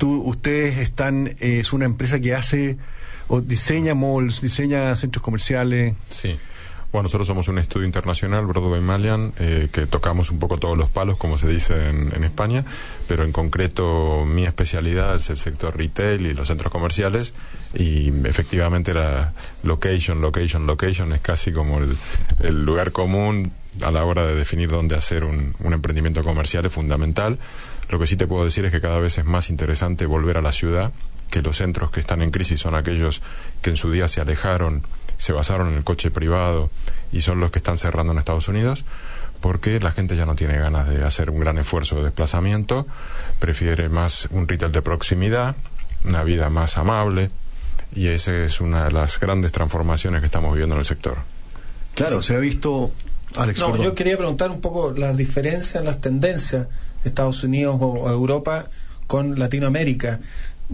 ustedes están, es una empresa que hace o diseña malls, diseña centros comerciales. Sí. Bueno, nosotros somos un estudio internacional, Broadway Malian, eh, que tocamos un poco todos los palos, como se dice en, España, pero en concreto mi especialidad es el sector retail y los centros comerciales, y efectivamente la location, location, location es casi como el, lugar común a la hora de definir dónde hacer un emprendimiento comercial, es fundamental. Lo que sí te puedo decir es que cada vez es más interesante volver a la ciudad, que los centros que están en crisis son aquellos que en su día se alejaron se basaron en el coche privado y son los que están cerrando en Estados Unidos porque la gente ya no tiene ganas de hacer un gran esfuerzo de desplazamiento, prefiere más un retail de proximidad, una vida más amable y esa es una de las grandes transformaciones que estamos viviendo en el sector. Claro, se ha visto... Alex, no, yo quería preguntar un poco la diferencia en las tendencias de Estados Unidos o Europa con Latinoamérica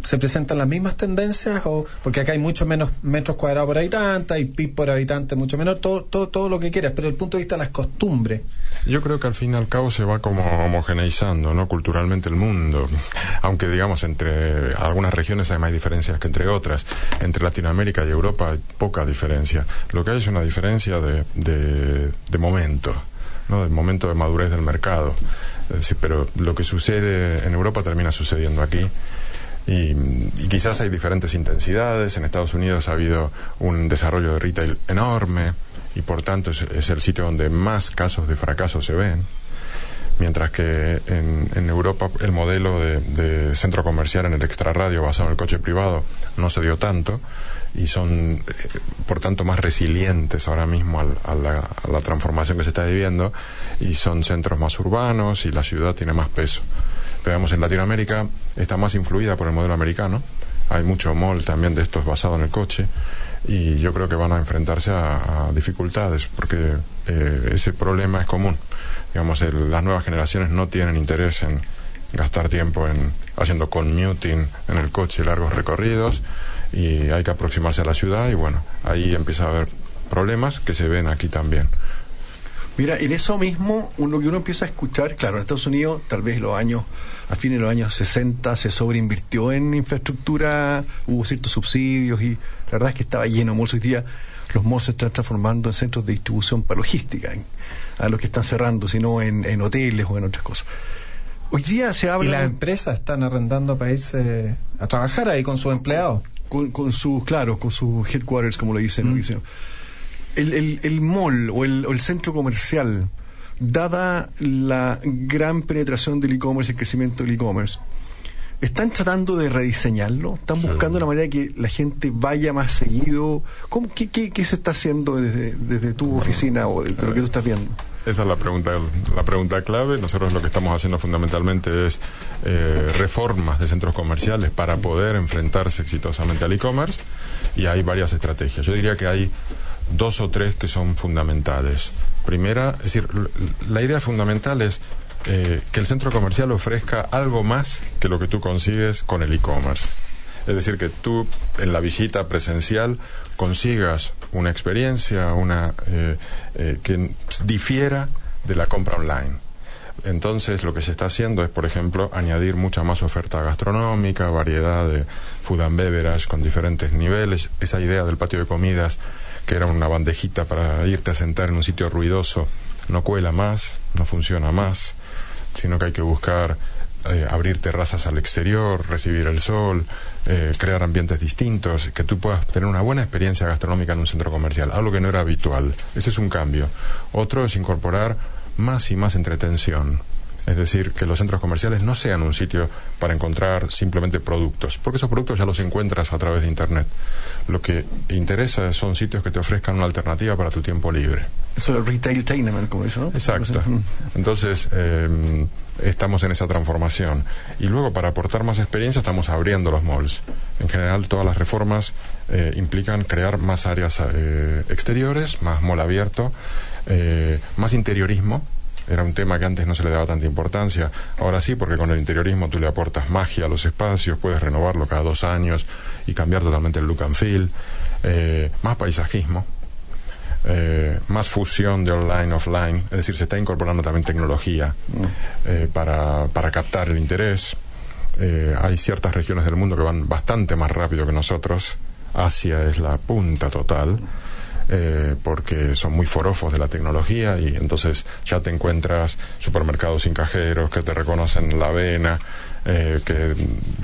se presentan las mismas tendencias o porque acá hay mucho menos metros cuadrados por habitante, hay PIB por habitante mucho menor, todo, todo, todo lo que quieras, pero desde el punto de vista de las costumbres. Yo creo que al fin y al cabo se va como homogeneizando, ¿no? Culturalmente el mundo, aunque digamos entre algunas regiones hay más diferencias que entre otras. Entre Latinoamérica y Europa hay poca diferencia. Lo que hay es una diferencia de, de, de momento, ¿no? Del momento de madurez del mercado. Pero lo que sucede en Europa termina sucediendo aquí y, quizás hay diferentes intensidades. En Estados Unidos ha habido un desarrollo de retail enorme y por tanto es, el sitio donde más casos de fracaso se ven. Mientras que en, Europa el modelo de, centro comercial en el extrarradio basado en el coche privado no se dio tanto y son eh, por tanto más resilientes ahora mismo a, la, a la transformación que se está viviendo y son centros más urbanos y la ciudad tiene más peso. Pero en Latinoamérica está más influida por el modelo americano. Hay mucho mall también de estos basado en el coche y yo creo que van a enfrentarse a, dificultades porque eh, ese problema es común. Digamos, las nuevas generaciones no tienen interés en gastar tiempo en haciendo commuting en el coche largos recorridos y hay que aproximarse a la ciudad y bueno, ahí empieza a haber problemas que se ven aquí también. Mira, en eso mismo, uno que uno empieza a escuchar, claro, en Estados Unidos, tal vez los años, a fines de los años 60, se sobreinvirtió en infraestructura, hubo ciertos subsidios y la verdad es que estaba lleno. Hoy día los malls se están transformando en centros de distribución para logística, a los que están cerrando, sino en, en hoteles o en otras cosas. Hoy día se habla. Y las empresas están arrendando para irse a trabajar ahí con sus empleados. Con, con sus, claro, con sus headquarters, como lo dicen. Mm el, el, mall o el, el, centro comercial, dada la gran penetración del e-commerce y el crecimiento del e-commerce, ¿están tratando de rediseñarlo? ¿Están buscando la manera de que la gente vaya más seguido? ¿Cómo, qué, qué, se está haciendo desde, desde tu oficina o de lo que tú estás viendo? Esa es la pregunta, la pregunta clave. Nosotros lo que estamos haciendo fundamentalmente es eh, reformas de centros comerciales para poder enfrentarse exitosamente al e-commerce y hay varias estrategias. Yo diría que hay dos o tres que son fundamentales. Primera, es decir, la idea fundamental es eh, que el centro comercial ofrezca algo más que lo que tú consigues con el e-commerce. Es decir, que tú en la visita presencial consigas una experiencia una, eh, eh, que difiera de la compra online. Entonces lo que se está haciendo es, por ejemplo, añadir mucha más oferta gastronómica, variedad de food and beverage con diferentes niveles. Esa idea del patio de comidas que era una bandejita para irte a sentar en un sitio ruidoso, no cuela más, no funciona más, sino que hay que buscar eh, abrir terrazas al exterior, recibir el sol, eh, crear ambientes distintos, que tú puedas tener una buena experiencia gastronómica en un centro comercial, algo que no era habitual. Ese es un cambio. Otro es incorporar más y más entretención. Es decir, que los centros comerciales no sean un sitio para encontrar simplemente productos, porque esos productos ya los encuentras a través de Internet. Lo que interesa son sitios que te ofrezcan una alternativa para tu tiempo libre. Eso es retail tenement, como eso, ¿no? Exacto. Entonces, em, estamos en esa transformación. Y luego, para aportar más experiencia, estamos abriendo los malls. En general, todas las reformas eh, implican crear más áreas eh, exteriores, más mall abierto, eh, más interiorismo era un tema que antes no se le daba tanta importancia. Ahora sí, porque con el interiorismo tú le aportas magia a los espacios, puedes renovarlo cada dos años y cambiar totalmente el look and feel. Eh, más paisajismo, eh, más fusión de online offline, es decir, se está incorporando también tecnología mm. eh, para, para captar el interés. eh, hay ciertas regiones del mundo que van bastante más rápido que nosotros. Asia es la punta total. Eh, porque son muy forofos de la tecnología y entonces ya te encuentras supermercados sin cajeros que te reconocen la avena, eh, que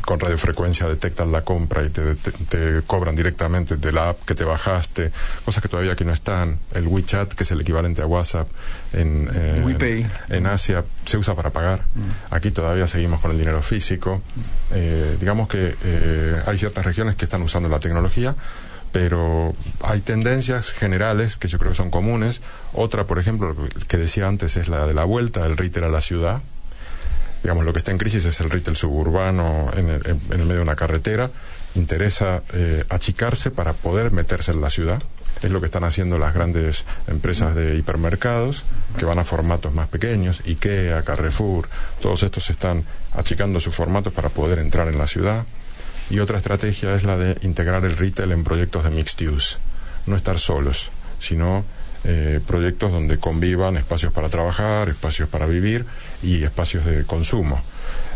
con radiofrecuencia detectan la compra y te, te, cobran directamente de la app que te bajaste, cosas que todavía aquí no están. El WeChat, que es el equivalente a WhatsApp en, eh, en Asia, se usa para pagar. Mm. Aquí todavía seguimos con el dinero físico. Eh, digamos que eh, hay ciertas regiones que están usando la tecnología pero hay tendencias generales que yo creo que son comunes. Otra, por ejemplo, que decía antes es la de la vuelta del retail a la ciudad. Digamos, lo que está en crisis es el retail suburbano en el, en el medio de una carretera. Interesa eh, achicarse para poder meterse en la ciudad. Es lo que están haciendo las grandes empresas de hipermercados, que van a formatos más pequeños, IKEA, Carrefour, todos estos están achicando sus formatos para poder entrar en la ciudad. Y otra estrategia es la de integrar el retail en proyectos de mixed use. No estar solos, sino eh, proyectos donde convivan espacios para trabajar, espacios para vivir y espacios de consumo.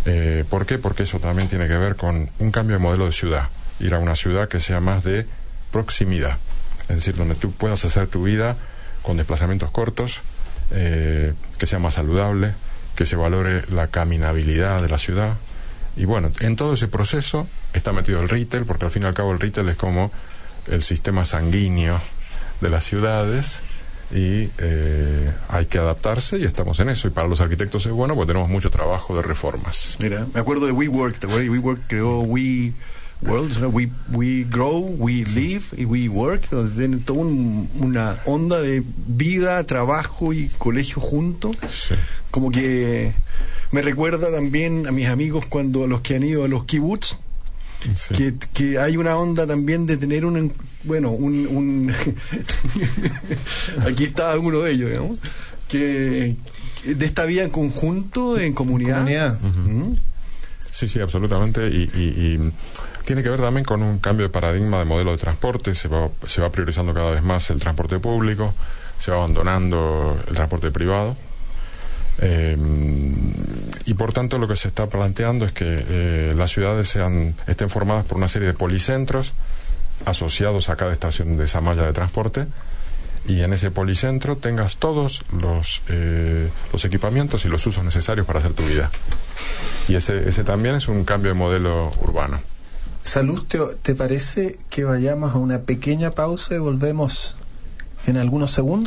Eh, ¿Por qué? Porque eso también tiene que ver con un cambio de modelo de ciudad. Ir a una ciudad que sea más de proximidad. Es decir, donde tú puedas hacer tu vida con desplazamientos cortos, eh, que sea más saludable, que se valore la caminabilidad de la ciudad, y bueno, en todo ese proceso está metido el retail, porque al fin y al cabo el retail es como el sistema sanguíneo de las ciudades y eh, hay que adaptarse y estamos en eso. Y para los arquitectos es bueno porque tenemos mucho trabajo de reformas. Mira, me acuerdo de WeWork, ¿te acuerdas? WeWork creó We World, we, we Grow, We Live y We Work, donde tienen toda un, una onda de vida, trabajo y colegio juntos. Sí. Como que me recuerda también a mis amigos cuando a los que han ido a los kibbutz, sí. que, que, hay una onda también de tener un, bueno, un... un aquí está uno de ellos, digamos, que de esta vida en conjunto, en comunidad. comunidad. Uh -huh. Sí, sí, absolutamente. Y, y, y, tiene que ver también con un cambio de paradigma de modelo de transporte. Se va, se va priorizando cada vez más el transporte público, se va abandonando el transporte privado. Eh, y por tanto lo que se está planteando es que eh, las ciudades sean, estén formadas por una serie de policentros asociados a cada estación de esa malla de transporte y en ese policentro tengas todos los, eh, los equipamientos y los usos necesarios para hacer tu vida. Y ese, ese también es un cambio de modelo urbano. Salud, ¿te parece que vayamos a una pequeña pausa y volvemos en algunos segundos?